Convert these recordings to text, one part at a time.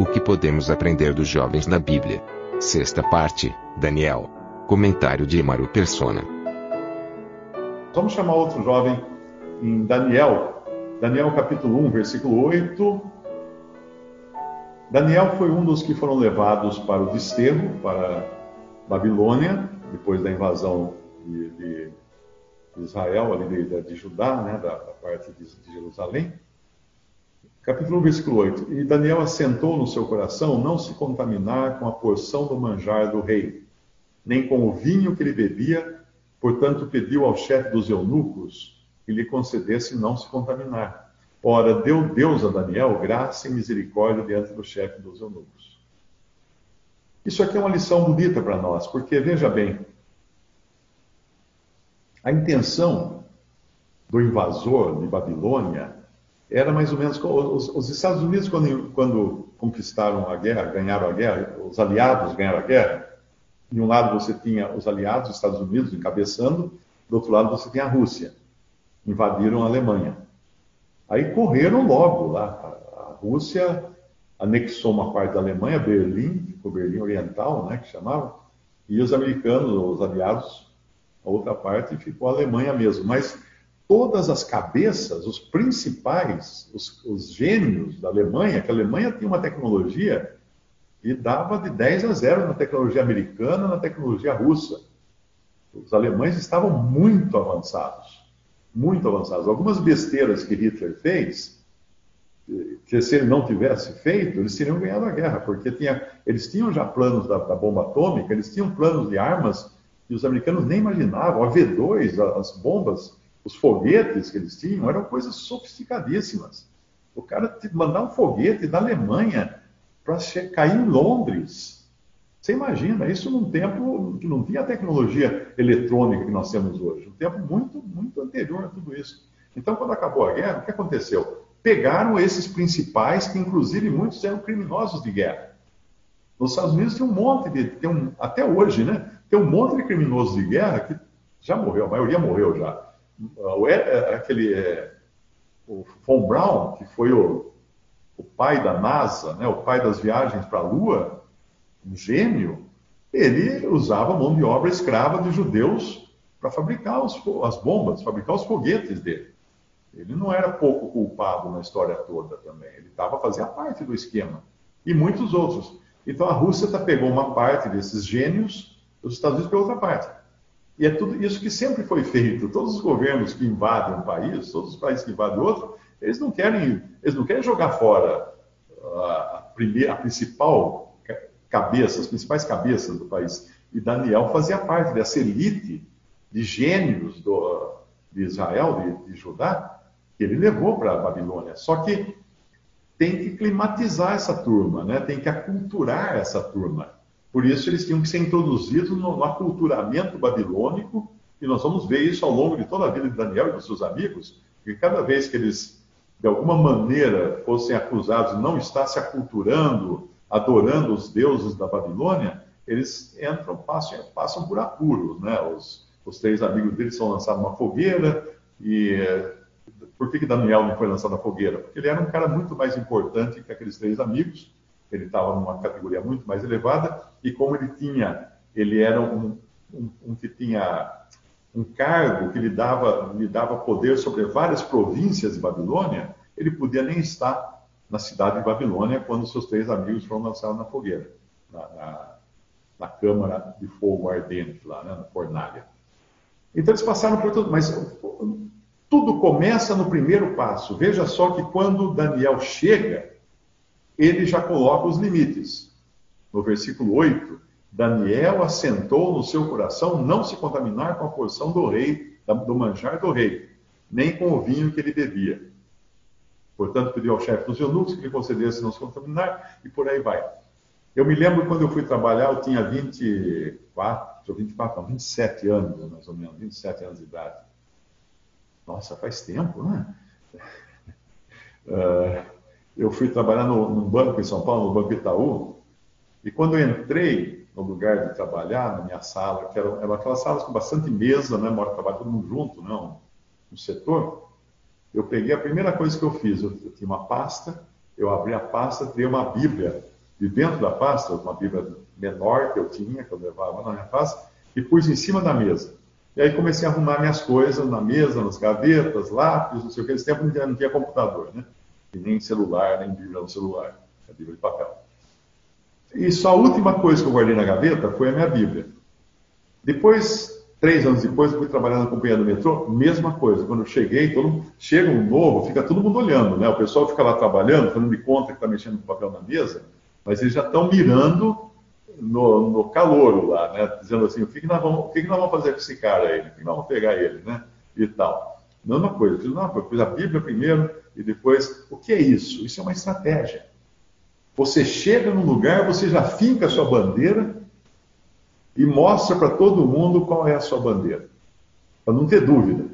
O que podemos aprender dos jovens na Bíblia? Sexta parte, Daniel. Comentário de Imaru Persona. Vamos chamar outro jovem em Daniel. Daniel capítulo 1, versículo 8. Daniel foi um dos que foram levados para o desterro, para Babilônia, depois da invasão de, de Israel, ali de, de Judá, né, da, da parte de, de Jerusalém. Capítulo 1, versículo 8. E Daniel assentou no seu coração não se contaminar com a porção do manjar do rei, nem com o vinho que ele bebia, portanto pediu ao chefe dos eunucos que lhe concedesse não se contaminar. Ora, deu Deus a Daniel graça e misericórdia diante do chefe dos eunucos. Isso aqui é uma lição bonita para nós, porque veja bem, a intenção do invasor de Babilônia era mais ou menos os, os Estados Unidos quando, quando, conquistaram a guerra, ganharam a guerra, os aliados ganharam a guerra. De um lado você tinha os aliados, os Estados Unidos encabeçando, do outro lado você tinha a Rússia. Invadiram a Alemanha. Aí correram logo lá. A, Rússia anexou uma parte da Alemanha, Berlim, ficou Berlim Oriental, né, que chamava, e os americanos, os aliados, a outra parte ficou a Alemanha mesmo. Mas todas as cabeças, os principais, os, os gênios da Alemanha, que a Alemanha tinha uma tecnologia que dava de 10 a 0 na tecnologia americana, na tecnologia russa. Os alemães estavam muito avançados, muito avançados. Algumas besteiras que Hitler fez, que se ele não tivesse feito, eles teriam ganhado a guerra, porque tinha, eles tinham já planos da, da bomba atômica, eles tinham planos de armas que os americanos nem imaginavam. A V2, as bombas os foguetes que eles tinham eram coisas sofisticadíssimas. O cara mandar um foguete da Alemanha para cair em Londres. Você imagina, isso num tempo que não tinha a tecnologia eletrônica que nós temos hoje, um tempo muito, muito anterior a tudo isso. Então, quando acabou a guerra, o que aconteceu? Pegaram esses principais, que inclusive muitos eram criminosos de guerra. Nos Estados Unidos tem um monte de, tem um, até hoje, né? Tem um monte de criminosos de guerra que já morreu, a maioria morreu já aquele é, o Von Braun, que foi o, o pai da NASA, né, o pai das viagens para a Lua, um gênio, ele usava mão de obra escrava de judeus para fabricar os, as bombas, fabricar os foguetes dele. Ele não era pouco culpado na história toda também. Ele estava fazendo parte do esquema. E muitos outros. Então a Rússia tá, pegou uma parte desses gênios, os Estados Unidos pegou outra parte. E é tudo isso que sempre foi feito. Todos os governos que invadem um país, todos os países que invadem outro, eles não querem, eles não querem jogar fora a, primeira, a principal cabeça, as principais cabeças do país. E Daniel fazia parte dessa elite de gênios do, de Israel, de, de Judá, que ele levou para a Babilônia. Só que tem que climatizar essa turma, né? tem que aculturar essa turma. Por isso, eles tinham que ser introduzidos no aculturamento babilônico, e nós vamos ver isso ao longo de toda a vida de Daniel e dos seus amigos, que cada vez que eles, de alguma maneira, fossem acusados de não estar se aculturando, adorando os deuses da Babilônia, eles entram, passam, passam por apuros, né? Os, os três amigos deles são lançados numa fogueira, e por que, que Daniel não foi lançado na fogueira? Porque ele era um cara muito mais importante que aqueles três amigos, ele estava numa categoria muito mais elevada, e como ele tinha, ele era um, um, um que tinha um cargo que lhe dava, lhe dava poder sobre várias províncias de Babilônia, ele podia nem estar na cidade de Babilônia quando seus três amigos foram lançados na fogueira, na, na, na câmara de fogo ardente lá, né, na fornalha. Então eles passaram por tudo, mas tudo começa no primeiro passo. Veja só que quando Daniel chega, ele já coloca os limites. No versículo 8, Daniel assentou no seu coração não se contaminar com a porção do rei, do manjar do rei, nem com o vinho que ele bebia. Portanto, pediu ao chefe dos eunucos que lhe concedesse não se contaminar, e por aí vai. Eu me lembro quando eu fui trabalhar, eu tinha 24, 24, não, 27 anos, mais ou menos, 27 anos de idade. Nossa, faz tempo, né? Uh, eu fui trabalhar no, no, banco em São Paulo, no Banco Itaú, e quando eu entrei no lugar de trabalhar, na minha sala, que eram, eram aquelas salas com bastante mesa, né? Mora trabalho todo mundo junto, não, né, no setor. Eu peguei a primeira coisa que eu fiz, eu, eu tinha uma pasta, eu abri a pasta, tirei uma Bíblia de dentro da pasta, uma Bíblia menor que eu tinha, que eu levava na minha pasta, e pus em cima da mesa. E aí comecei a arrumar minhas coisas na mesa, nas gavetas, lápis, não sei o que. Nesse tempo não tinha, não tinha computador, né? E nem celular, nem Bíblia no celular. A Bíblia de papel. E só a última coisa que eu guardei na gaveta foi a minha Bíblia. Depois, três anos depois, eu fui trabalhar na companhia do metrô, mesma coisa. Quando eu cheguei, todo, chega um novo, fica todo mundo olhando, né? O pessoal fica lá trabalhando, fazendo de conta que está mexendo com papel na mesa, mas eles já estão mirando no, no calor lá, né? Dizendo assim, o que, que, nós vamos, o que, que nós vamos fazer com esse cara aí? O que nós vamos pegar ele, né? E tal. Mesma coisa, eu não, eu fiz a Bíblia primeiro e depois, o que é isso? Isso é uma estratégia. Você chega num lugar, você já finca a sua bandeira e mostra para todo mundo qual é a sua bandeira, para não ter dúvida.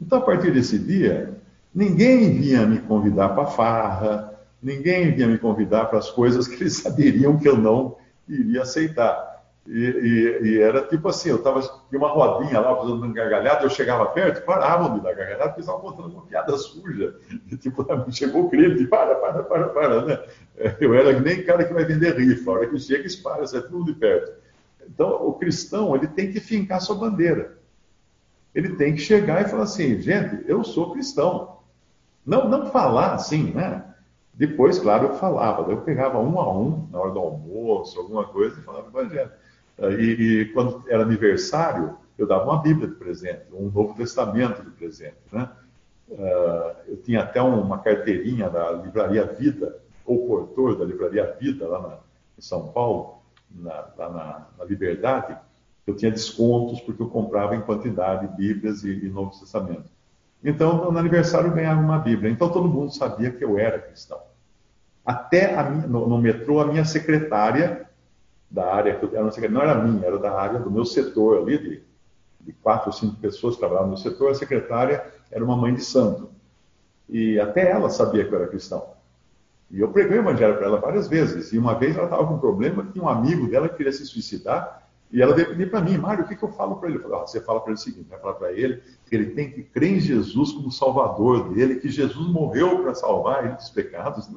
Então, a partir desse dia, ninguém vinha me convidar para farra, ninguém vinha me convidar para as coisas que eles saberiam que eu não iria aceitar. E, e, e, era tipo assim, eu estava tinha uma rodinha lá fazendo um gargalhada, eu chegava perto, paravam de dar gargalhada, porque estavam contando uma piada suja. E, tipo, chegou o crime, para, para, para, para, né? Eu era nem cara que vai vender rifa, a hora que chega, espalha, sai tudo de perto. Então, o cristão, ele tem que fincar sua bandeira. Ele tem que chegar e falar assim, gente, eu sou cristão. Não, não falar assim, né? Depois, claro, eu falava, eu pegava um a um, na hora do almoço, alguma coisa, e falava evangelho. E, e quando era aniversário, eu dava uma Bíblia de presente, um Novo Testamento de presente. Né? Uh, eu tinha até uma carteirinha da Livraria Vida, ou portor da Livraria Vida, lá na, em São Paulo, na, lá na, na, Liberdade. Eu tinha descontos porque eu comprava em quantidade Bíblias e, e Novo Testamento. Então, no aniversário, eu ganhava uma Bíblia. Então, todo mundo sabia que eu era cristão. Até minha, no, no, metrô, a minha secretária da área, que era não era minha, era da área do meu setor ali, de, de quatro ou cinco pessoas que trabalhavam no setor, a secretária era uma mãe de santo. E até ela sabia que eu era cristão. E eu preguei o evangelho para ela várias vezes. E uma vez ela estava com um problema, tinha um amigo dela que queria se suicidar, e ela veio pedir para mim, Mário, o que, que eu falo para ele? Eu falei, ah, você fala para ele o seguinte, vai falar para ele que ele tem que crer em Jesus como salvador dele, que Jesus morreu para salvar ele dos pecados.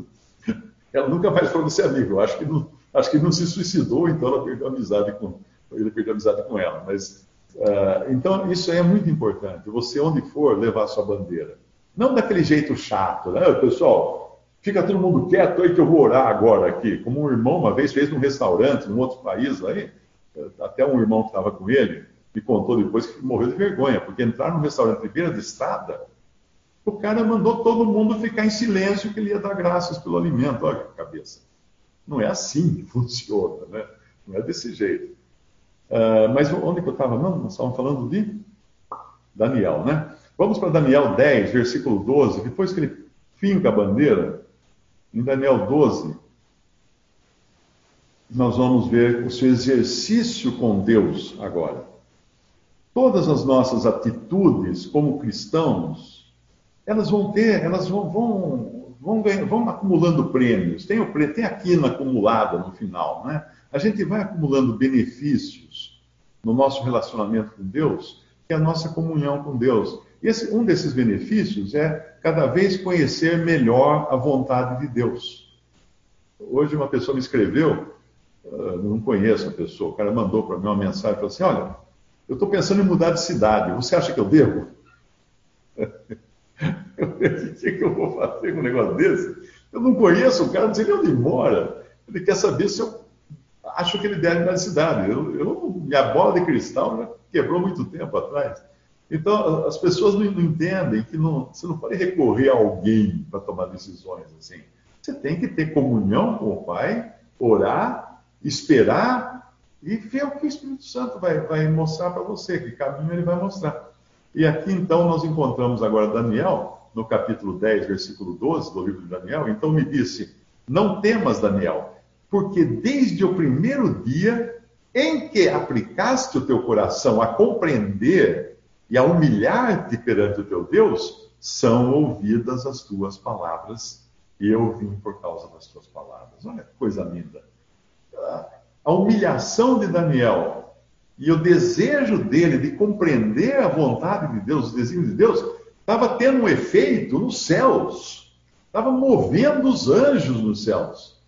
Ela nunca mais falou desse amigo. Eu acho que não, acho que não se suicidou, então ela perdeu amizade com ele perdeu amizade com ela. Mas uh, então isso é muito importante. Você onde for levar sua bandeira, não daquele jeito chato, né? Pessoal, fica todo mundo quieto aí que eu vou orar agora aqui. Como um irmão uma vez fez num restaurante, num outro país aí, até um irmão que estava com ele me contou depois que morreu de vergonha, porque entrar num restaurante de beira de estrada o cara mandou todo mundo ficar em silêncio que ele ia dar graças pelo alimento. Olha que cabeça. Não é assim que funciona, né? Não é desse jeito. Uh, mas onde que eu estava? Não, nós estávamos falando de Daniel, né? Vamos para Daniel 10, versículo 12. Depois que ele finca a bandeira, em Daniel 12, nós vamos ver o seu exercício com Deus agora. Todas as nossas atitudes como cristãos elas vão ter, elas vão, vão, vão, vão acumulando prêmios. Tem, o, tem a quina acumulada no final, né? A gente vai acumulando benefícios no nosso relacionamento com Deus, que é a nossa comunhão com Deus. Esse, um desses benefícios é cada vez conhecer melhor a vontade de Deus. Hoje uma pessoa me escreveu, uh, não conheço a pessoa, o cara mandou para mim uma mensagem, falou assim, olha, eu estou pensando em mudar de cidade, você acha que eu devo? o que, eu vou fazer com um negócio desse? Eu não conheço o cara, não sei nem onde mora. Ele quer saber se eu acho que ele deve na cidade. Eu, eu, minha bola de cristal já quebrou muito tempo atrás. Então, as pessoas não, não entendem que não, você não pode recorrer a alguém para tomar decisões assim. Você tem que ter comunhão com o Pai, orar, esperar e ver o que o Espírito Santo vai, vai mostrar para você, que caminho ele vai mostrar. E aqui então nós encontramos agora Daniel no capítulo 10, versículo 12 do livro de Daniel, então me disse: Não temas, Daniel, porque desde o primeiro dia em que aplicaste o teu coração a compreender e a humilhar-te perante o teu Deus, são ouvidas as tuas palavras. Eu vim por causa das tuas palavras. Olha que coisa linda. A humilhação de Daniel e o desejo dele de compreender a vontade de Deus, os desígnios de Deus, estava tendo um efeito nos céus. Estava movendo os anjos nos céus.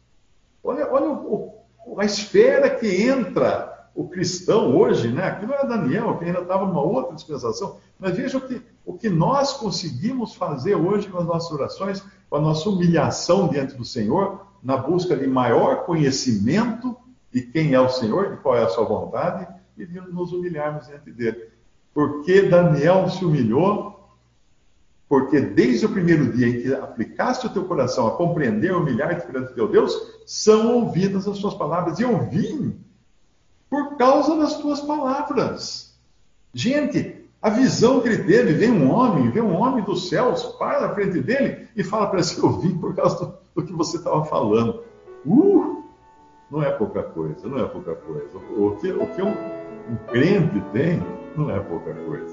Olha, olha o, a esfera que entra o cristão hoje, né? Aqui não era Daniel, que ainda estava numa outra dispensação. Mas veja o que, o que nós conseguimos fazer hoje com as nossas orações, com a nossa humilhação diante do Senhor, na busca de maior conhecimento de quem é o Senhor, de qual é a sua vontade, e de nos humilharmos diante dele. Porque Daniel se humilhou porque desde o primeiro dia em que aplicaste o teu coração a compreender, humilhar-te perante teu Deus, são ouvidas as tuas palavras. E eu vim por causa das tuas palavras. Gente, a visão que ele teve, vem um homem, vem um homem dos céus, para na frente dele e fala para si, eu vim por causa do, do que você estava falando. Uh! Não é pouca coisa, não é pouca coisa. O, o que, o que um, um crente tem, não é pouca coisa.